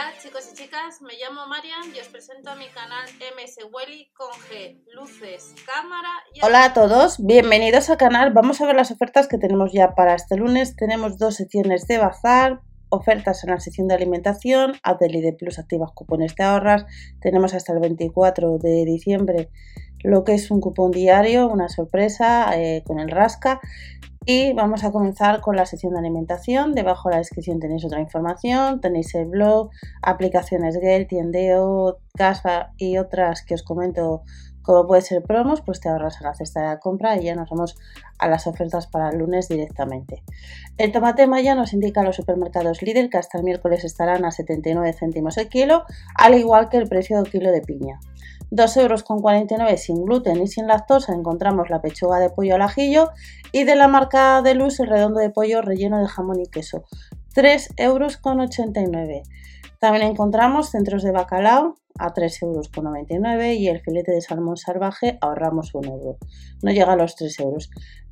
Hola chicos y chicas, me llamo Marian y os presento a mi canal MS Welly con G, luces, cámara y... Hola a todos, bienvenidos al canal. Vamos a ver las ofertas que tenemos ya para este lunes. Tenemos dos secciones de bazar, ofertas en la sección de alimentación, de Plus activas cupones de ahorras. Tenemos hasta el 24 de diciembre lo que es un cupón diario, una sorpresa eh, con el rasca. Y vamos a comenzar con la sección de alimentación. Debajo de la descripción tenéis otra información, tenéis el blog, aplicaciones Gale, Tiendeo, Casa y otras que os comento como puede ser promos, pues te ahorras a la cesta de la compra y ya nos vamos a las ofertas para el lunes directamente. El tomate maya nos indica los supermercados Lidl que hasta el miércoles estarán a 79 céntimos el kilo, al igual que el precio del kilo de piña. 2,49 euros sin gluten y sin lactosa encontramos la pechuga de pollo al ajillo y de la marca de luz el redondo de pollo relleno de jamón y queso. 3,89 euros. También encontramos centros de bacalao a 3,99 euros y el filete de salmón salvaje ahorramos 1 euro. No llega a los 3 euros.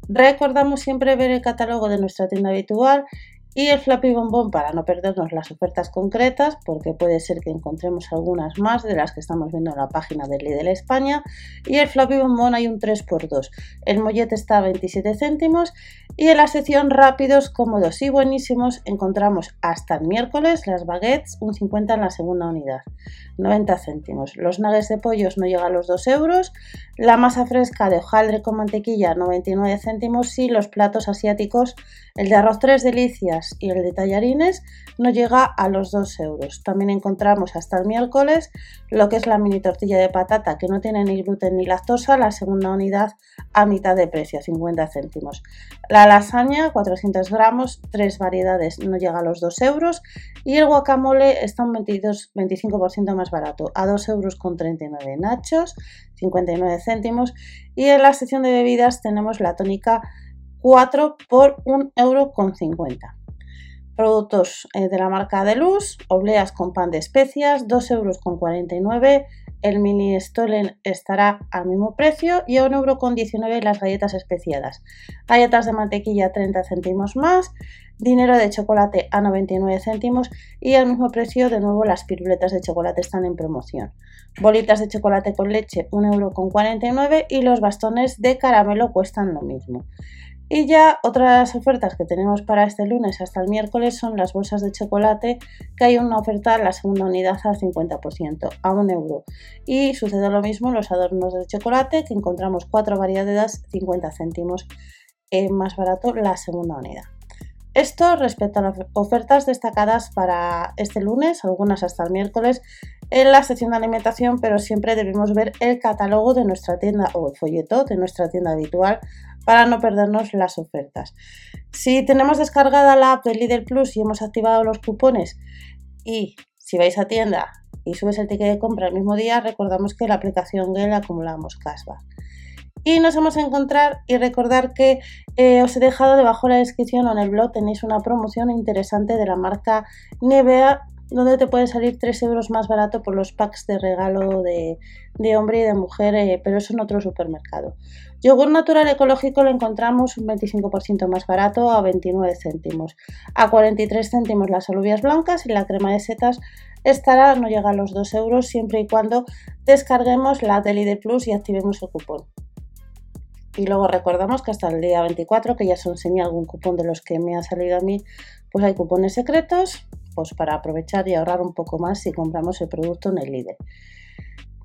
Recordamos siempre ver el catálogo de nuestra tienda habitual y el Flappy Bombón para no perdernos las ofertas concretas, porque puede ser que encontremos algunas más de las que estamos viendo en la página de Lidl España. Y el Flappy Bombón hay un 3x2. El mollete está a 27 céntimos y en la sección rápidos, cómodos y buenísimos encontramos hasta el miércoles las baguettes, un 50 en la segunda unidad, 90 céntimos. Los nuggets de pollos no llegan a los 2 euros. La masa fresca de hojaldre con mantequilla, 99 céntimos. Y los platos asiáticos, el de arroz 3 delicias y el de tallarines no llega a los 2 euros. También encontramos hasta el miércoles lo que es la mini tortilla de patata que no tiene ni gluten ni lactosa, la segunda unidad a mitad de precio, 50 céntimos. La lasaña, 400 gramos, tres variedades, no llega a los 2 euros. Y el guacamole está un 22, 25% más barato, a 2 euros con 39 nachos, 59 céntimos. Y en la sección de bebidas tenemos la tónica 4 por 1,50 euro. Productos eh, de la marca de luz, obleas con pan de especias, 2,49 euros. El mini Stolen estará al mismo precio y a 1,19 euro las galletas especiadas. Galletas de mantequilla 30 céntimos más, dinero de chocolate a 99 céntimos y al mismo precio de nuevo las piruletas de chocolate están en promoción. Bolitas de chocolate con leche 1,49 euro y los bastones de caramelo cuestan lo mismo. Y ya otras ofertas que tenemos para este lunes hasta el miércoles son las bolsas de chocolate, que hay una oferta en la segunda unidad al 50%, a un euro. Y sucede lo mismo en los adornos de chocolate, que encontramos cuatro variedades, 50 céntimos más barato la segunda unidad. Esto respecto a las ofertas destacadas para este lunes, algunas hasta el miércoles, en la sección de alimentación, pero siempre debemos ver el catálogo de nuestra tienda o el folleto de nuestra tienda habitual para no perdernos las ofertas. Si tenemos descargada la app de Lidl Plus y hemos activado los cupones y si vais a tienda y subes el ticket de compra el mismo día, recordamos que la aplicación Gale acumulamos cashback. Y nos vamos a encontrar y recordar que eh, os he dejado debajo de la descripción o en el blog tenéis una promoción interesante de la marca Nevea donde te puede salir 3 euros más barato por los packs de regalo de, hombre y de mujer, eh, pero eso en otro supermercado. Yogur natural ecológico lo encontramos un 25% más barato a 29 céntimos. A 43 céntimos las alubias blancas y la crema de setas estará, no llega a los 2 euros siempre y cuando descarguemos la Deli de Plus y activemos el cupón. Y luego recordamos que hasta el día 24, que ya os enseñé algún cupón de los que me ha salido a mí, pues hay cupones secretos pues para aprovechar y ahorrar un poco más si compramos el producto en el líder.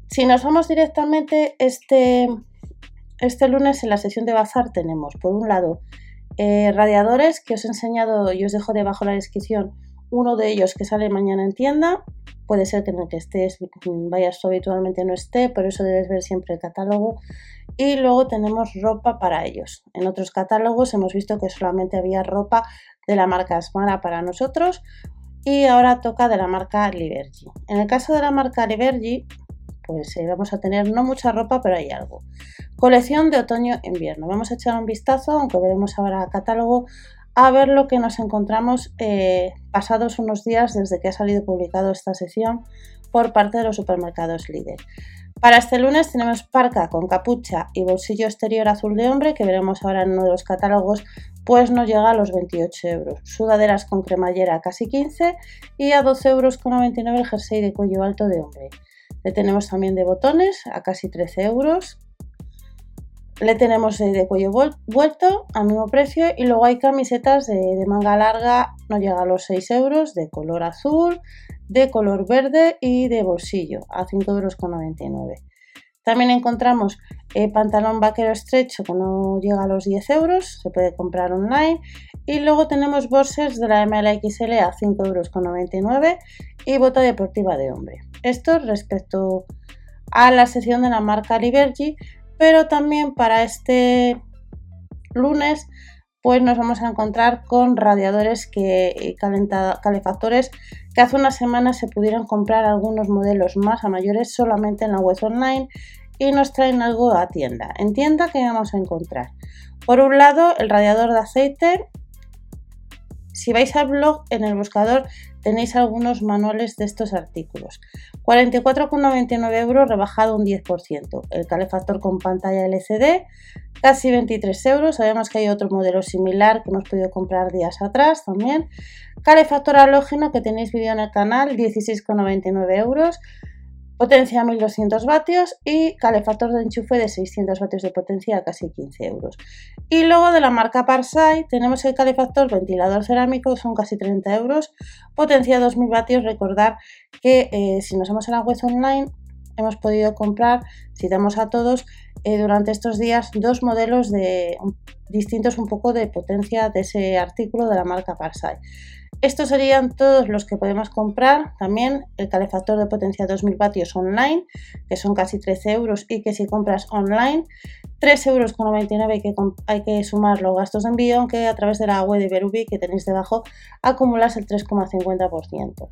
Si nos vamos directamente este, este lunes en la sesión de bazar tenemos por un lado eh, radiadores que os he enseñado y os dejo debajo la descripción uno de ellos que sale mañana en tienda. Puede ser que en el que estés vayas habitualmente no esté por eso debes ver siempre el catálogo. Y luego tenemos ropa para ellos. En otros catálogos hemos visto que solamente había ropa de la marca Asmara para nosotros y ahora toca de la marca Libergy. En el caso de la marca Libergy, pues eh, vamos a tener no mucha ropa, pero hay algo. Colección de otoño-invierno. Vamos a echar un vistazo, aunque veremos ahora el catálogo, a ver lo que nos encontramos eh, pasados unos días desde que ha salido publicado esta sección por parte de los supermercados líder. Para este lunes tenemos parca con capucha y bolsillo exterior azul de hombre que veremos ahora en uno de los catálogos pues nos llega a los 28 euros. Sudaderas con cremallera casi 15 y a 12 euros con 99 el jersey de cuello alto de hombre. Le tenemos también de botones a casi 13 euros. Le tenemos de cuello vuelto al mismo precio y luego hay camisetas de, manga larga, no llega a los 6 euros, de color azul, de color verde y de bolsillo a 5,99 euros. También encontramos eh, pantalón vaquero estrecho que no llega a los 10 euros, se puede comprar online. Y luego tenemos boxers de la MLXL a 5,99 euros y bota deportiva de hombre. Esto respecto a la sección de la marca Liberty, pero también para este lunes pues nos vamos a encontrar con radiadores que calefactores que hace unas semanas se pudieron comprar algunos modelos más a mayores solamente en la web online y nos traen algo a tienda. En tienda que vamos a encontrar. Por un lado, el radiador de aceite. Si vais al blog, en el buscador tenéis algunos manuales de estos artículos. 44,99 euros rebajado un 10%. El calefactor con pantalla LCD, casi 23 euros. Sabemos que hay otro modelo similar que hemos podido comprar días atrás también. Calefactor halógeno que tenéis vídeo en el canal, 16,99 euros potencia 1200 vatios y calefactor de enchufe de 600 vatios de potencia a casi 15 euros. Y luego de la marca Parsai tenemos el calefactor ventilador cerámico, son casi 30 euros, potencia 2000 vatios. Recordar que eh, si nos vamos a la web online hemos podido comprar, si damos a todos, eh, durante estos días dos modelos de, distintos un poco de potencia de ese artículo de la marca Parsai. Estos serían todos los que podemos comprar. También el calefactor de potencia 2000 vatios online, que son casi 13 euros y que si compras online, 3 euros con 99 que hay que sumar los gastos de envío, aunque a través de la web de Berubi que tenéis debajo acumulas el 3,50%.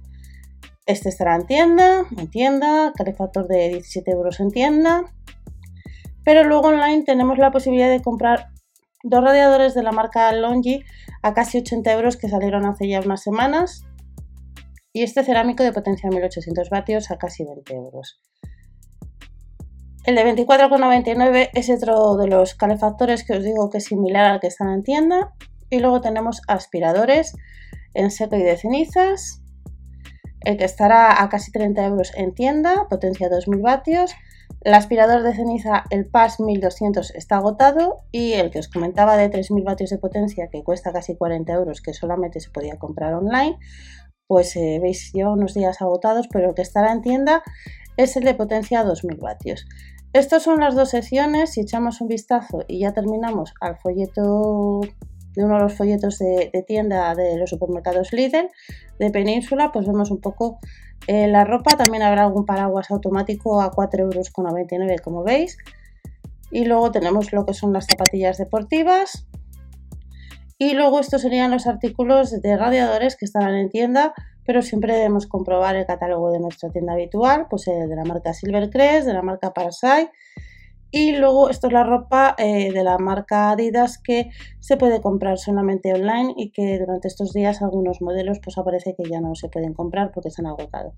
Este estará en tienda, en tienda, calefactor de 17 euros en tienda. Pero luego online tenemos la posibilidad de comprar dos radiadores de la marca Longi a casi 80 euros que salieron hace ya unas semanas y este cerámico de potencia 1800 vatios a casi 20 euros. El de 24,99 es otro de los calefactores que os digo que es similar al que están en tienda. Y luego tenemos aspiradores en seco y de cenizas. El que estará a casi 30 euros en tienda, potencia 2000 vatios. El aspirador de ceniza, el PAS 1200, está agotado y el que os comentaba de 3000 vatios de potencia, que cuesta casi 40 euros, que solamente se podía comprar online, pues eh, veis, lleva unos días agotados, pero el que estará en tienda es el de potencia 2000 vatios. Estas son las dos secciones, si echamos un vistazo y ya terminamos al folleto de uno de los folletos de, tienda de los supermercados Lidl de Península, pues vemos un poco eh, la ropa. También habrá algún paraguas automático a 4,99 euros, como veis. Y luego tenemos lo que son las zapatillas deportivas. Y luego estos serían los artículos de radiadores que estarán en tienda, pero siempre debemos comprobar el catálogo de nuestra tienda habitual, pues el de la marca Silvercrest, de la marca Parasite y luego esto es la ropa eh, de la marca Adidas que se puede comprar solamente online y que durante estos días algunos modelos pues aparece que ya no se pueden comprar porque se han agotado.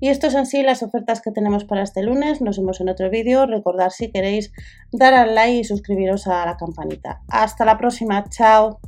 Y esto es en sí las ofertas que tenemos para este lunes. Nos vemos en otro vídeo. Recordad si queréis dar al like y suscribiros a la campanita. Hasta la próxima. Chao.